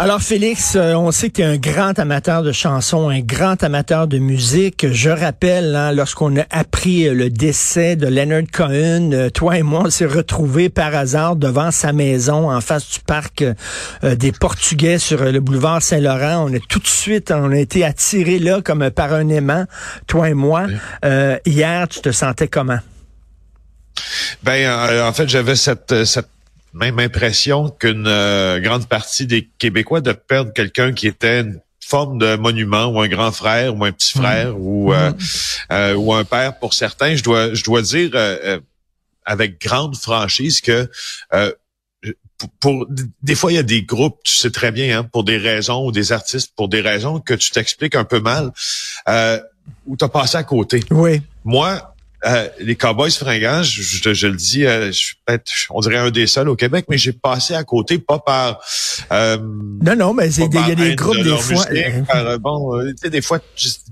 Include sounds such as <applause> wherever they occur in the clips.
Alors Félix, euh, on sait que tu es un grand amateur de chansons, un grand amateur de musique. Je rappelle, hein, lorsqu'on a appris le décès de Leonard Cohen, euh, toi et moi, on s'est retrouvés par hasard devant sa maison en face du parc euh, des Portugais sur le boulevard Saint-Laurent. On est tout de suite, on a été attirés là comme par un aimant, toi et moi. hier, tu te sentais comment? Ben, en fait, j'avais cette, cette même impression qu'une euh, grande partie des Québécois de perdre quelqu'un qui était une forme de monument ou un grand frère ou un petit mmh. frère ou euh, mmh. euh, ou un père pour certains. Je dois je dois dire avec grande franchise que pour, des fois il y a des groupes, tu sais très bien, hein, pour des raisons ou des artistes pour des raisons que tu t'expliques un peu mal, euh, où tu as passé à côté. Oui. Moi, euh, les Cowboys fringants, je, je, le dis, euh, je suis peut-être, on dirait un des seuls au Québec, mais j'ai passé à côté, pas par... Euh, non, non, mais il y a des groupes des fois... bon, tu sais, des fois,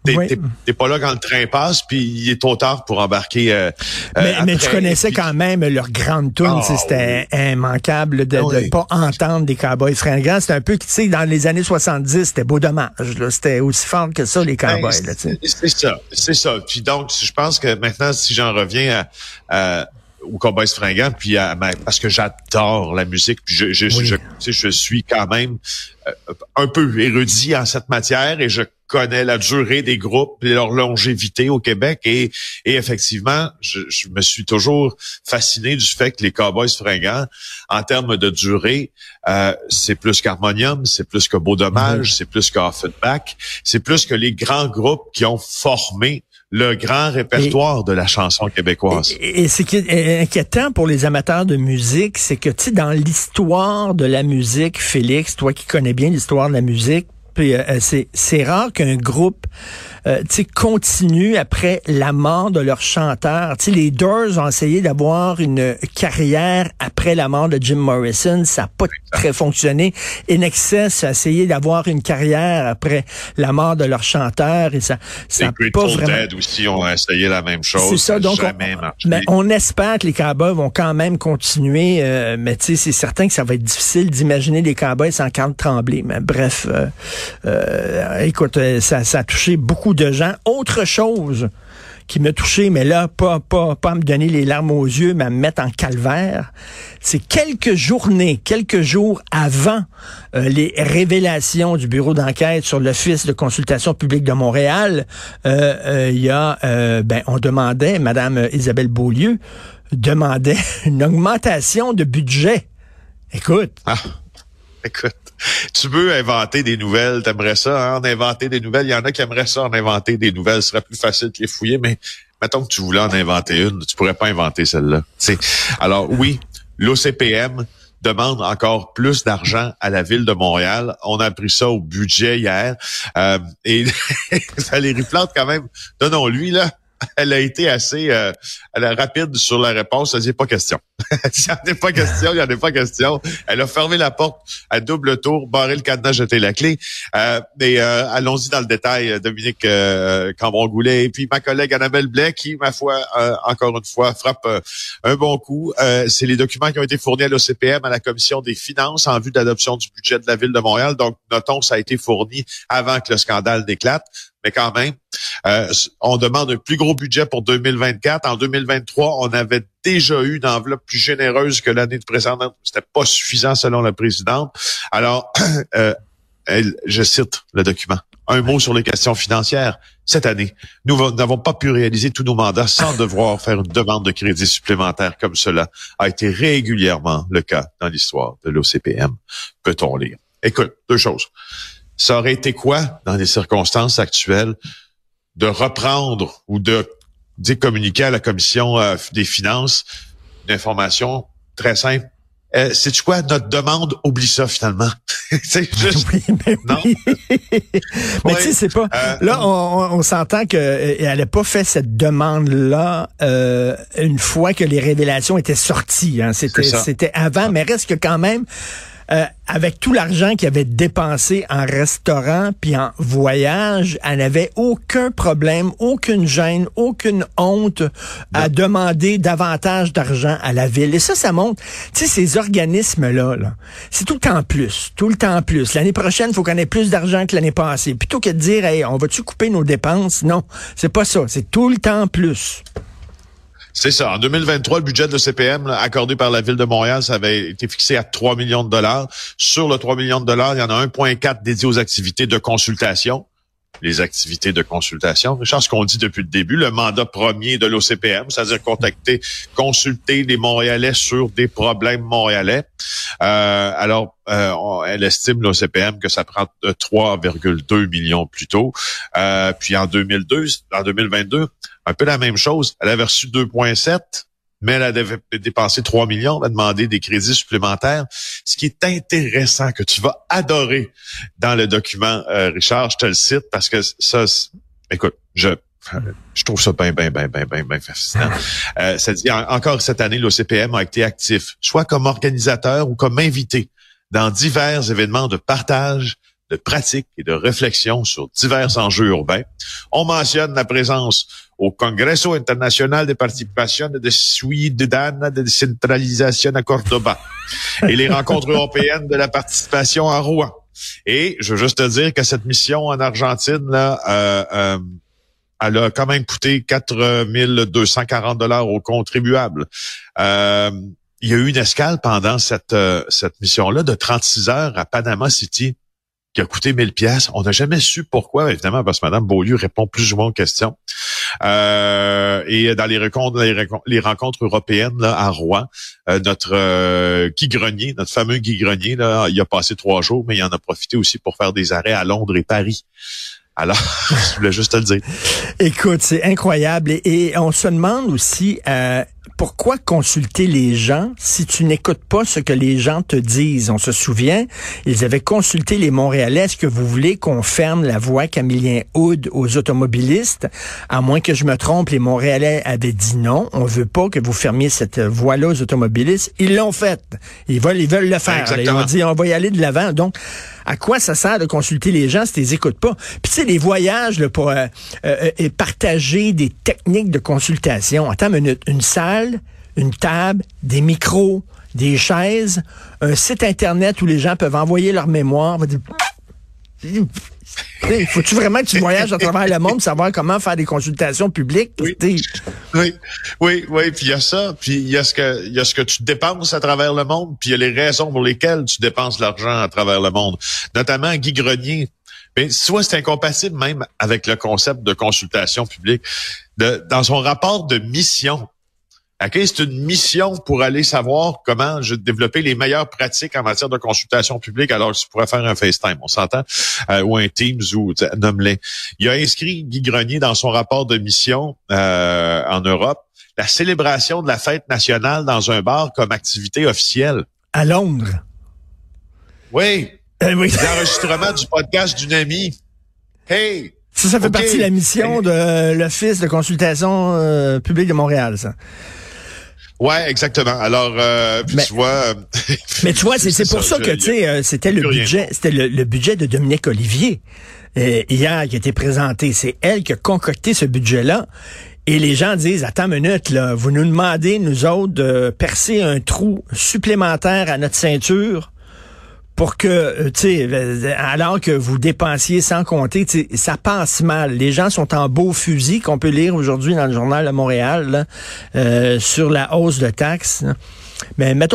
t'es pas là quand le train passe, puis il est trop tard pour embarquer. mais, mais tu connaissais quand même leur grande tune, ah, c'était immanquable de ne pas entendre des Cowboys fringants. C'était un peu, tu sais, dans les années 70, c'était beau dommage. C'était aussi fort que ça, les ben, Cowboys. c'est ça, c'est ça. Puis donc, je pense que maintenant, si j'en reviens à, à au Cowboys fringants, puis à, parce que j'adore la musique, puis je, je, je, je, suis quand même euh, un peu érudit en cette matière et je connais la durée des groupes et leur longévité au Québec et, et effectivement, je, je, me suis toujours fasciné du fait que les Cowboys fringants, en termes de durée, euh, c'est plus qu'Harmonium, c'est plus que Beau Dommage, c'est plus qu'Offenbach, c'est plus que les grands groupes qui ont formé le grand répertoire de la chanson québécoise. Et, ce qui est inquiétant pour les amateurs de musique, c'est que, tu dans l'histoire de la musique, Félix, toi qui connais bien l'histoire de la musique, euh, c'est rare qu'un groupe euh, continue après la mort de leur chanteur. sais, les Doors ont essayé d'avoir une carrière après la mort de Jim Morrison. Ça n'a pas très fonctionné. In Excess a essayé d'avoir une carrière après la mort de leur chanteur et ça ça pas vraiment... Dead aussi ont essayé la même chose. C'est ça, donc on, mais on espère que les Cowboys vont quand même continuer, euh, mais tu sais, c'est certain que ça va être difficile d'imaginer les Cowboys sans Carl Tremblay. Mais bref, euh, euh, écoute, ça, ça a touché beaucoup de gens. Autre chose qui m'a touché, mais là, pas, pas, pas à me donner les larmes aux yeux, mais me mettre en calvaire, c'est quelques journées, quelques jours avant euh, les révélations du bureau d'enquête sur l'Office de consultation publique de Montréal, euh, euh, y a, ben, on demandait, Madame Isabelle Beaulieu demandait <laughs> une augmentation de budget. Écoute. Ah, écoute tu veux inventer des nouvelles, t'aimerais ça, hein, en inventer des nouvelles. Il y en a qui aimeraient ça, en inventer des nouvelles. Ce serait plus facile de les fouiller, mais mettons que tu voulais en inventer une, tu pourrais pas inventer celle-là. Alors oui, l'OCPM demande encore plus d'argent à la ville de Montréal. On a pris ça au budget hier. Euh, et <laughs> Valérie Plante, quand même, donnons-lui, là, <laughs> elle a été assez euh, rapide sur la réponse. Elle dit pas question. il n'y en a pas question, il n'y en a pas question. Elle a fermé la porte à double tour, barré le cadenas, jeté la clé. Euh, et euh, allons-y dans le détail, Dominique euh, Cambron-Goulet et puis ma collègue Annabelle Blais qui, ma foi, euh, encore une fois, frappe un bon coup. C'est les documents qui ont été fournis à l'OCPM, à la Commission des finances en vue d'adoption du budget de la Ville de Montréal. Donc, notons ça a été fourni avant que le scandale n'éclate mais quand même, euh, on demande un plus gros budget pour 2024. En 2023, on avait déjà eu une enveloppe plus généreuse que l'année précédente. C'était pas suffisant selon la présidente. Alors, <clears throat> euh, je cite le document. Un mot sur les questions financières. Cette année, nous n'avons pas pu réaliser tous nos mandats sans <laughs> devoir faire une demande de crédit supplémentaire comme cela a été régulièrement le cas dans l'histoire de l'OCPM, peut-on lire? Écoute, deux choses ça aurait été quoi, dans les circonstances actuelles, de reprendre ou de dire communiquer à la commission euh, des finances une information très simple. Euh, C'est quoi? Notre demande oublie ça finalement. <laughs> c'est <laughs> juste mais non? <laughs> mais tu sais c'est pas euh, là on, on s'entend que euh, elle n'a pas fait cette demande là une fois que les révélations étaient sorties. Hein. C'était c'était avant, mais reste que quand même euh, avec tout l'argent qu'il avait dépensé en restaurant puis en voyage, elle n'avait aucun problème, aucune gêne, aucune honte à demander davantage d'argent à la ville. Et ça, ça montre, tu sais, ces organismes-là, -là, c'est tout le temps plus, tout le temps plus. L'année prochaine, il faut qu'on ait plus d'argent que l'année passée. Plutôt que de dire, hey, on va-tu couper nos dépenses? Non, c'est pas ça. C'est tout le temps plus. C'est ça. En 2023, le budget de CPM accordé par la Ville de Montréal, ça avait été fixé à 3 millions de dollars. Sur le 3 millions de dollars, il y en a 1,4 dédié aux activités de consultation les activités de consultation. Richard, ce qu'on dit depuis le début, le mandat premier de l'OCPM, c'est-à-dire contacter, consulter les Montréalais sur des problèmes montréalais. Euh, alors, euh, elle estime l'OCPM que ça prend 3,2 millions plus tôt. Euh, puis en 2002, en 2022, un peu la même chose. Elle avait reçu 2,7 mais elle avait dépensé 3 millions, elle a demandé des crédits supplémentaires. Ce qui est intéressant, que tu vas adorer dans le document, euh, Richard, je te le cite parce que ça, écoute, je je trouve ça bien, bien, bien, bien, bien, bien fascinant. <laughs> Euh, ça dit, encore cette année, l'OCPM a été actif, soit comme organisateur ou comme invité dans divers événements de partage, de pratique et de réflexion sur divers enjeux urbains. On mentionne la présence au Congreso International de Participation de Ciudadana de Décentralisation à Cordoba et les rencontres européennes de la participation à Rouen. Et je veux juste te dire que cette mission en Argentine, là, euh, euh, elle a quand même coûté 4 240 dollars aux contribuables. Euh, il y a eu une escale pendant cette, cette mission-là de 36 heures à Panama City qui a coûté 1000 pièces. On n'a jamais su pourquoi, évidemment, parce que Mme Beaulieu répond plus ou moins aux questions. Euh, et dans les rencontres, les, rencontres européennes là, à Rouen, euh, notre euh, Guy Grenier, notre fameux Guy Grenier, là, il a passé trois jours, mais il en a profité aussi pour faire des arrêts à Londres et Paris. Alors, <laughs> je voulais juste te le dire. Écoute, c'est incroyable. Et, on se demande aussi euh, pourquoi consulter les gens si tu n'écoutes pas ce que les gens te disent? On se souvient, ils avaient consulté les Montréalais. Est-ce que vous voulez qu'on ferme la voie Camillien Houd aux automobilistes? À moins que je me trompe, les Montréalais avaient dit non. On veut pas que vous fermiez cette voie-là aux automobilistes. Ils l'ont fait. Ils veulent, ils veulent le faire. Ils ont dit on va y aller de l'avant. Donc, à quoi ça sert de consulter les gens si tu les écoutes pas? Puis tu sais, les voyages là, pour euh, euh, euh, partager des techniques de consultation. Attends une minute. Une salle, une table, des micros, des chaises, un site Internet où les gens peuvent envoyer leur mémoire. <laughs> Faut-tu vraiment que tu voyages à travers le monde pour savoir comment faire des consultations publiques? Oui, oui, oui, oui. Puis il y a ça, puis il y a ce que il y a ce que tu dépenses à travers le monde, puis il y a les raisons pour lesquelles tu dépenses l'argent à travers le monde. Notamment Guy Grenier. Mais soit c'est incompatible même avec le concept de consultation publique. De, dans son rapport de mission, OK, c'est une mission pour aller savoir comment je développer les meilleures pratiques en matière de consultation publique. Alors, tu pourrais faire un FaceTime, on s'entend, euh, ou un Teams ou nomme-les. Il a inscrit Guy Grenier dans son rapport de mission euh, en Europe la célébration de la fête nationale dans un bar comme activité officielle. À Londres. Oui. Euh, oui. L'enregistrement du podcast d'une amie. Hey, ça, ça fait partie de la mission de l'Office de consultation publique de Montréal, ça. Ouais, exactement. Alors, euh, puis tu vois. Euh, <laughs> mais tu vois, c'est <laughs> pour ça, que tu sais, euh, c'était le budget, c'était le, budget de Dominique Olivier hier qui a été présenté. C'est elle qui a concocté ce budget-là. Et les gens disent, attends une minute, là, vous nous demandez, nous autres, de percer un trou supplémentaire à notre ceinture pour que, euh, tu sais, euh, alors que vous dépensiez sans compter, ça passe mal. Les gens sont en beau fusil, qu'on peut lire aujourd'hui dans le journal de Montréal, euh, sur la hausse de taxes. Mais mettons